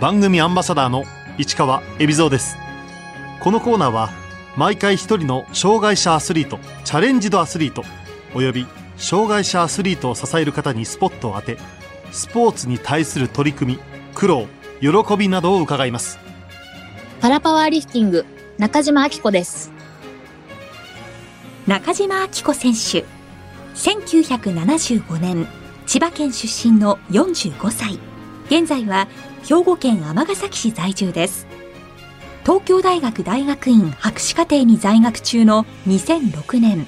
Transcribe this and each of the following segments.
番組アンバサダーの市川恵比蔵です。このコーナーは毎回一人の障害者アスリートチャレンジドアスリートおよび障害者アスリートを支える方にスポットを当てスポーツに対する取り組み苦労喜びなどを伺います。パラパワーリフティング中島明子です。中島明子選手1975年千葉県出身の45歳。現在は兵庫県尼崎市在住です。東京大学大学院博士課程に在学中の2006年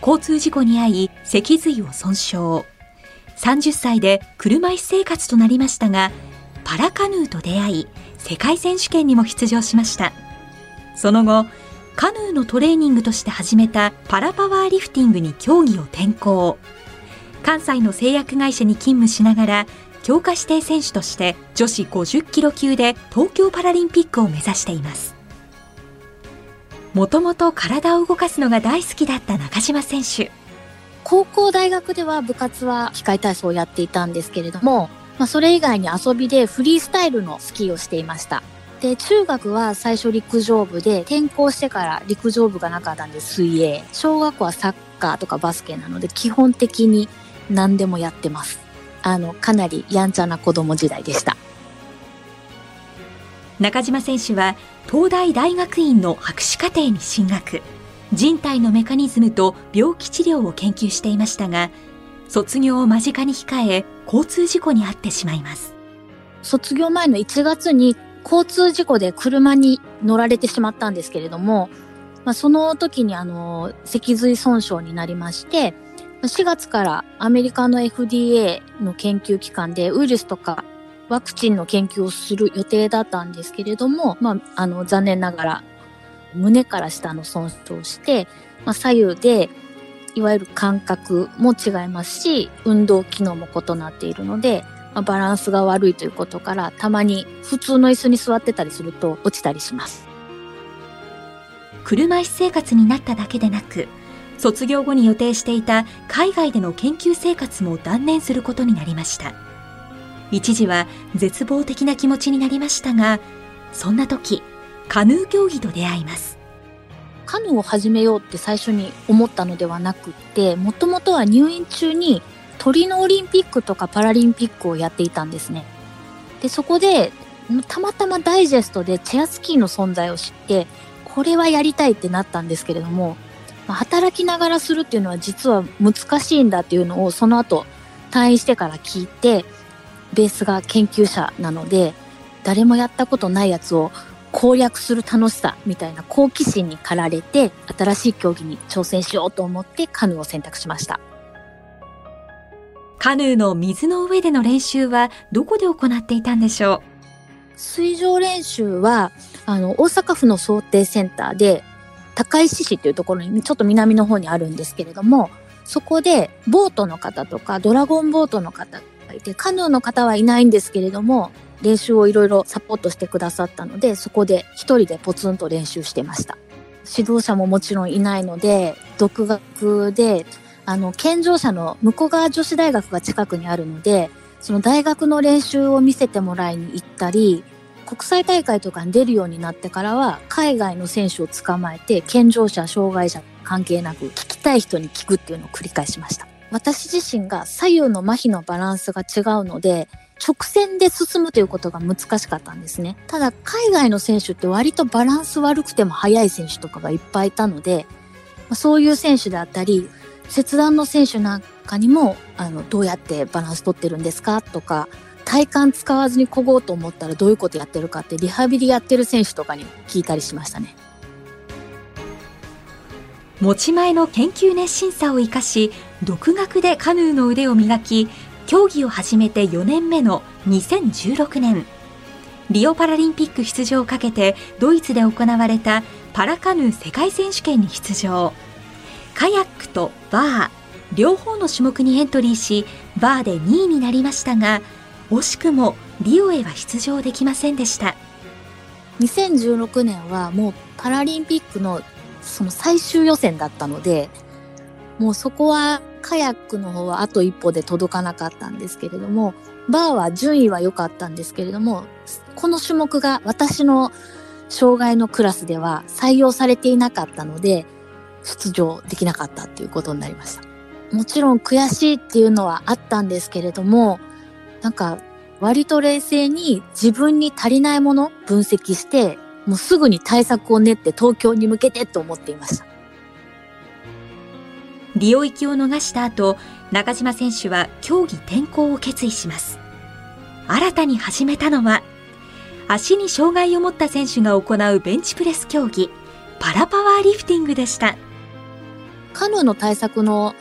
交通事故に遭い脊髄を損傷。30歳で車椅子生活となりましたがパラカヌーと出会い世界選手権にも出場しました。その後カヌーのトレーニングとして始めたパラパワーリフティングに競技を転向。関西の製薬会社に勤務しながら強化指定選手として女子50キロ級で東京パラリンピックを目指しています。もともと体を動かすのが大好きだった中島選手。高校大学では部活は機械体操をやっていたんですけれども、まあ、それ以外に遊びでフリースタイルのスキーをしていました。で中学は最初陸上部で転校してから陸上部がなかったんで水泳。小学校はサッカーとかバスケなので基本的に何でもやってます。あのかなりやんちゃな子供時代でした。中島選手は東大大学院の博士課程に進学。人体のメカニズムと病気治療を研究していましたが卒業を間近に控え交通事故に遭ってしまいます。卒業前の1月に交通事故で車に乗られてしまったんですけれども、まあ、その時にあの脊髄損傷になりまして4月からアメリカの FDA の研究機関でウイルスとかワクチンの研究をする予定だったんですけれども、まあ、あの残念ながら胸から下の損傷をして、まあ、左右でいわゆる感覚も違いますし運動機能も異なっているので、まあ、バランスが悪いということからたまに普通の椅子に座ってたりすると落ちたりします。車椅子生活になっただけでなく卒業後に予定していた海外での研究生活も断念することになりました。一時は絶望的な気持ちになりましたがそんな時カヌー競技と出会います。カヌーを始めようって最初に思ったのではなくってもともとは入院中にトリノオリンピックとかパラリンピックをやっていたんですね。でそこでたまたまダイジェストでチェアスキーの存在を知ってこれはやりたいってなったんですけれども働きながらするっていうのは実は難しいんだっていうのをその後退院してから聞いてベースが研究者なので誰もやったことないやつを攻略する楽しさみたいな好奇心に駆られて新しい競技に挑戦しようと思ってカヌーを選択しました。カヌーの水の上での練習はどこで行っていたんでしょう？水上練習はあの大阪府の想定センターで高石市っていうところにちょっと南の方にあるんですけれどもそこでボートの方とかドラゴンボートの方がいてカヌーの方はいないんですけれども練習をいろいろサポートしてくださったので、そこで一人でポツンと練習してました。指導者ももちろんいないので、独学で、あの、健常者の向川女子大学が近くにあるので、その大学の練習を見せてもらいに行ったり、国際大会とかに出るようになってからは、海外の選手を捕まえて、健常者、障害者関係なく、聞きたい人に聞くっていうのを繰り返しました。私自身が左右の麻痺のバランスが違うので、直線で進むということが難しかったんですね。ただ、海外の選手って割とバランス悪くても速い選手とかがいっぱいいたので、そういう選手であったり、切断の選手なんかにも、あの、どうやってバランス取ってるんですかとか、体幹使わずに漕ごうと思ったらどういうことやってるかってリハビリやってる選手とかに聞いたりしましたね。持ち前の研究熱心さを生かし、独学でカヌーの腕を磨き、競技を始めて4年目の2016年リオパラリンピック出場をかけてドイツで行われたパラカヌー世界選手権に出場カヤックとバー両方の種目にエントリーしバーで2位になりましたが惜しくもリオへは出場できませんでした2016年はもうパラリンピックのその最終予選だったのでもうそこはカヤックの方はあと一歩で届かなかったんですけれども、バーは順位は良かったんですけれども、この種目が私の障害のクラスでは採用されていなかったので、出場できなかったっていうことになりました。もちろん悔しいっていうのはあったんですけれども、なんか割と冷静に自分に足りないもの分析して、もうすぐに対策を練って東京に向けてと思っていました。リオ行きを逃した後、中島選手は競技転向を決意します。新たに始めたのは、足に障害を持った選手が行うベンチプレス競技、パラパワーリフティングでした。カヌーの対策の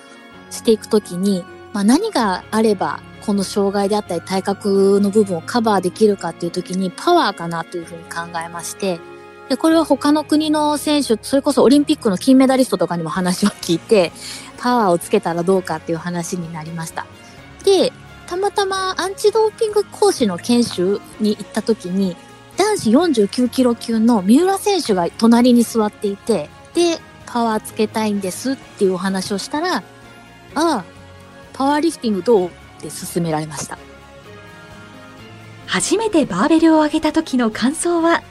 していくときに、まあ、何があればこの障害であったり体格の部分をカバーできるかっていう時にパワーかなというふうに考えまして、で、これは他の国の選手、それこそオリンピックの金メダリストとかにも話を聞いて、パワーをつけたらどうかっていう話になりました。で、たまたまアンチドーピング講師の研修に行った時に、男子49キロ級の三浦選手が隣に座っていて、で、パワーつけたいんですっていうお話をしたら、ああ、パワーリフティングどう？って勧められました。初めてバーベルを上げた時の感想は？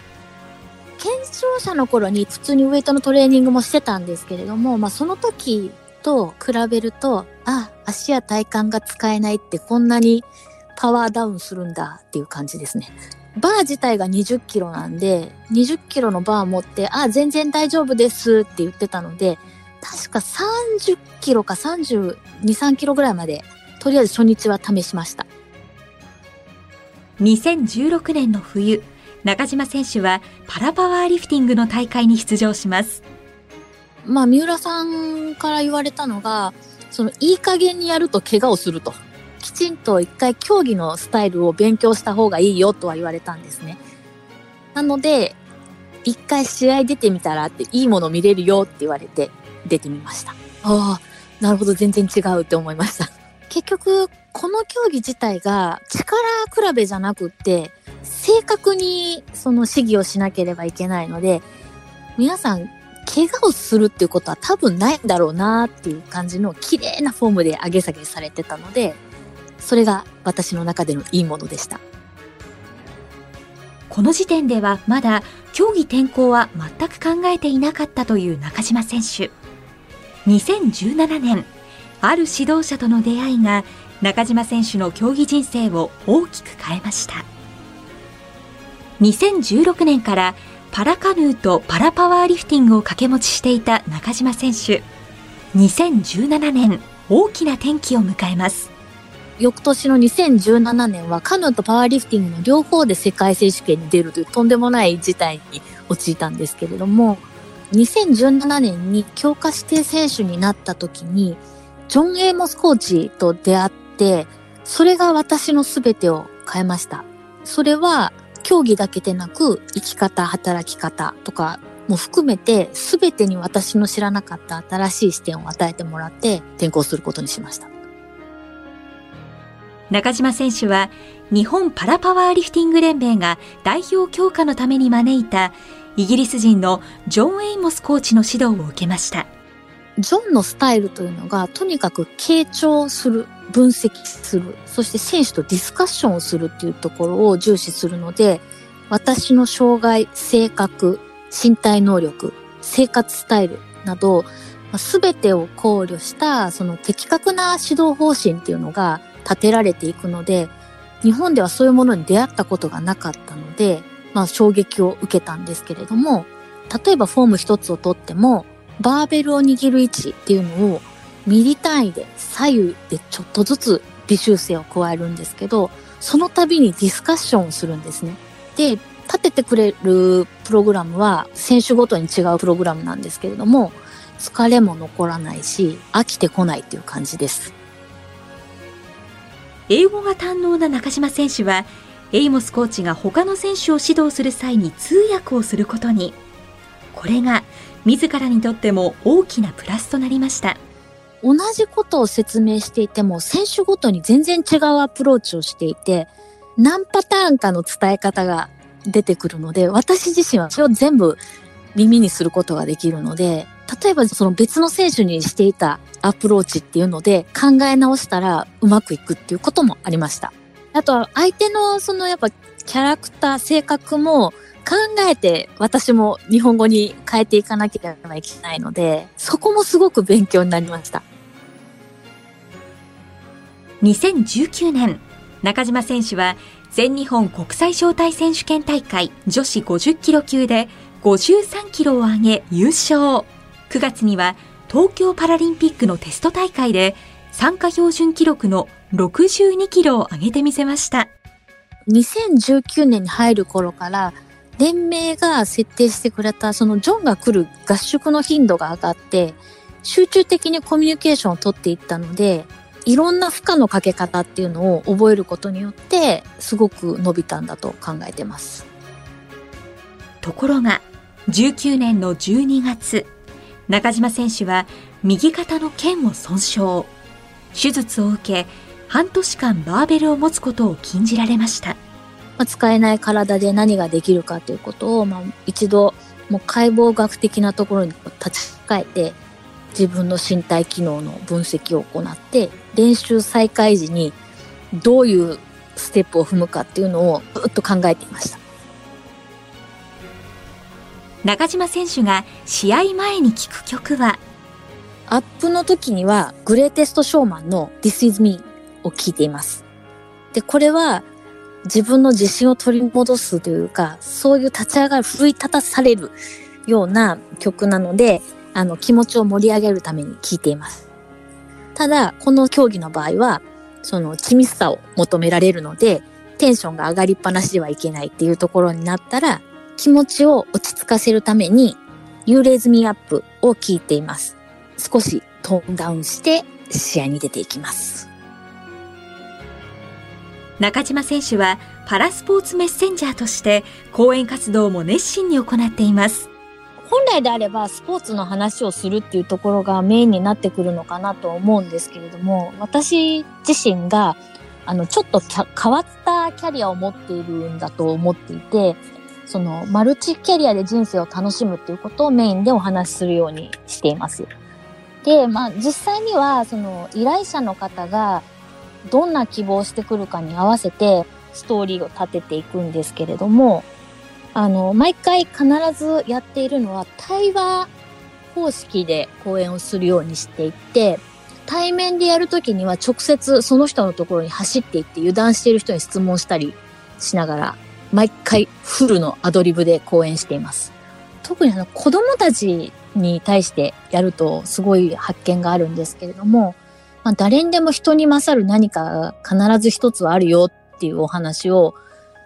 検証者の頃に普通にウエイトのトレーニングもしてたんですけれども、まあその時と比べると、あ、足や体幹が使えないってこんなにパワーダウンするんだっていう感じですね。バー自体が20キロなんで、20キロのバー持って、あ、全然大丈夫ですって言ってたので、確か30キロか32、3キロぐらいまで、とりあえず初日は試しました。2016年の冬、中島選手はパラパワーリフティングの大会に出場します。まあ、三浦さんから言われたのが、その、いい加減にやると怪我をすると。きちんと一回競技のスタイルを勉強した方がいいよとは言われたんですね。なので、一回試合出てみたらっていいもの見れるよって言われて出てみました。ああ、なるほど、全然違うって思いました。結局、この競技自体が力比べじゃなくって、正確にその試技をしなければいけないので、皆さん、怪我をするっていうことは多分ないんだろうなっていう感じの綺麗なフォームで上げ下げされてたので、それが私の中でのいいものでした。この時点ではまだ競技転向は全く考えていなかったという中島選手。2017年、ある指導者との出会いが中島選手の競技人生を大きく変えました。2016年からパラカヌーとパラパワーリフティングを掛け持ちしていた中島選手。2017年、大きな転機を迎えます。翌年の2017年はカヌーとパワーリフティングの両方で世界選手権に出るというとんでもない事態に陥ったんですけれども、2017年に強化指定選手になった時に、ジョン・エイモスコーチと出会って、それが私の全てを変えました。それは競技だけでなく生き方、働き方とかも含めて全てに私の知らなかった新しい視点を与えてもらって転校することにしました。中島選手は日本パラパワーリフティング連盟が代表強化のために招いたイギリス人のジョン・エイモスコーチの指導を受けました。ジョンのスタイルというのがとにかく傾聴する、分析する、そして選手とディスカッションをするっていうところを重視するので、私の障害、性格、身体能力、生活スタイルなど、すべてを考慮したその的確な指導方針っていうのが立てられていくので、日本ではそういうものに出会ったことがなかったので、まあ衝撃を受けたんですけれども、例えばフォーム一つをとっても、バーベルを握る位置っていうのをミリ単位で左右でちょっとずつ微修正を加えるんですけど、その度にディスカッションをするんですね。で、立ててくれるプログラムは選手ごとに違うプログラムなんですけれども、疲れも残らないし、飽きてこないっていう感じです。英語が堪能な中島選手は、エイモスコーチが他の選手を指導する際に通訳をすることに。これが自らにとっても大きなプラスとなりました。同じことを説明していても、選手ごとに全然違うアプローチをしていて、何パターンかの伝え方が出てくるので、私自身はそれを全部耳にすることができるので、例えばその別の選手にしていたアプローチっていうので考え直したらうまくいくっていうこともありました。あと相手のそのやっぱキャラクター、性格も考えて私も日本語に変えていかなければいけないので、そこもすごく勉強になりました。2019年、中島選手は全日本国際招待選手権大会女子50キロ級で53キロを上げ優勝。9月には東京パラリンピックのテスト大会で参加標準記録の62キロを上げてみせました。2019年に入る頃から、連盟が設定してくれた、そのジョンが来る合宿の頻度が上がって、集中的にコミュニケーションを取っていったので、いろんな負荷のかけ方っていうのを覚えることによって、すごく伸びたんだと考えてます。ところが、19年の12月、中島選手は右肩の腱を損傷。手術を受け、半年間バーベルを持つことを禁じられました。まあ、使えない体で何ができるかということを、まあ、一度、もう解剖学的なところに立ち返って、自分の身体機能の分析を行って、練習再開時にどういうステップを踏むかっていうのをずっと考えていました。中島選手が試合前に聴く曲は、アップの時には、グレーテストショーマンの This is me を聴いています。で、これは自分の自信を取り戻すというか、そういう立ち上がる、奮い立たされるような曲なので、あの、気持ちを盛り上げるために聴いています。ただ、この競技の場合は、その、緻密さを求められるので、テンションが上がりっぱなしではいけないっていうところになったら、気持ちを落ち着かせるために、You Raise Me Up を聴いています。少しトーンダウンして試合に出ていきます。中島選手はパラスポーツメッセンジャーとして講演活動も熱心に行っています。本来であればスポーツの話をするっていうところがメインになってくるのかなと思うんですけれども、私自身があのちょっと変わったキャリアを持っているんだと思っていて、そのマルチキャリアで人生を楽しむっていうことをメインでお話しするようにしています。で、まあ実際にはその依頼者の方がどんな希望をしてくるかに合わせてストーリーを立てていくんですけれども、あの、毎回必ずやっているのは対話方式で講演をするようにしていって、対面でやるときには直接その人のところに走っていって油断している人に質問したりしながら、毎回フルのアドリブで講演しています。特にあの子供たちに対してやるとすごい発見があるんですけれども、まあ、誰にでも人に勝る何か必ず一つはあるよっていうお話を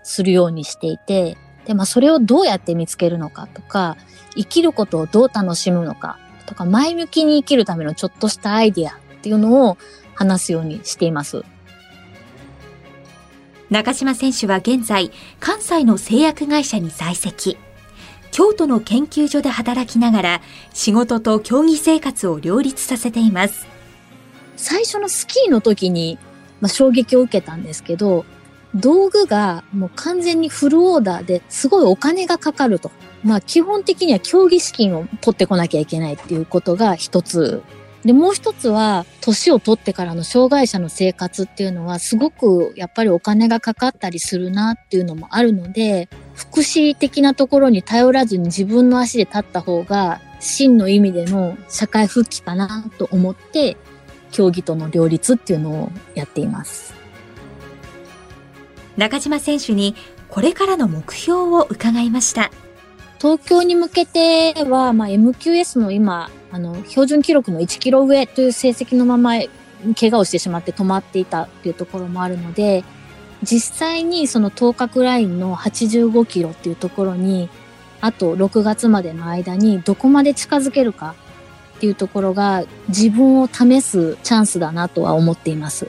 するようにしていて、で、まあそれをどうやって見つけるのかとか、生きることをどう楽しむのかとか、前向きに生きるためのちょっとしたアイディアっていうのを話すようにしています。中島選手は現在、関西の製薬会社に在籍。京都の研究所で働きながら、仕事と競技生活を両立させています。最初のスキーの時に、まあ、衝撃を受けたんですけど、道具がもう完全にフルオーダーですごいお金がかかると。まあ基本的には競技資金を取ってこなきゃいけないっていうことが一つ。で、もう一つは、年を取ってからの障害者の生活っていうのはすごくやっぱりお金がかかったりするなっていうのもあるので、福祉的なところに頼らずに自分の足で立った方が真の意味での社会復帰かなと思って、競技との両立っていうのをやっています。中島選手にこれからの目標を伺いました。東京に向けては、まあ、MQS の今、あの、標準記録の1キロ上という成績のまま、怪我をしてしまって止まっていたっていうところもあるので、実際にその頭角ラインの85キロっていうところに、あと6月までの間にどこまで近づけるかっていうところが自分を試すチャンスだなとは思っています。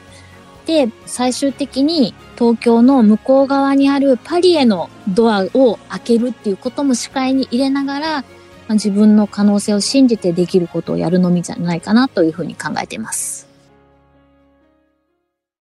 で、最終的に東京の向こう側にあるパリへのドアを開けるっていうことも視界に入れながら、まあ自分の可能性を信じてできることをやるのみじゃないかなというふうに考えています。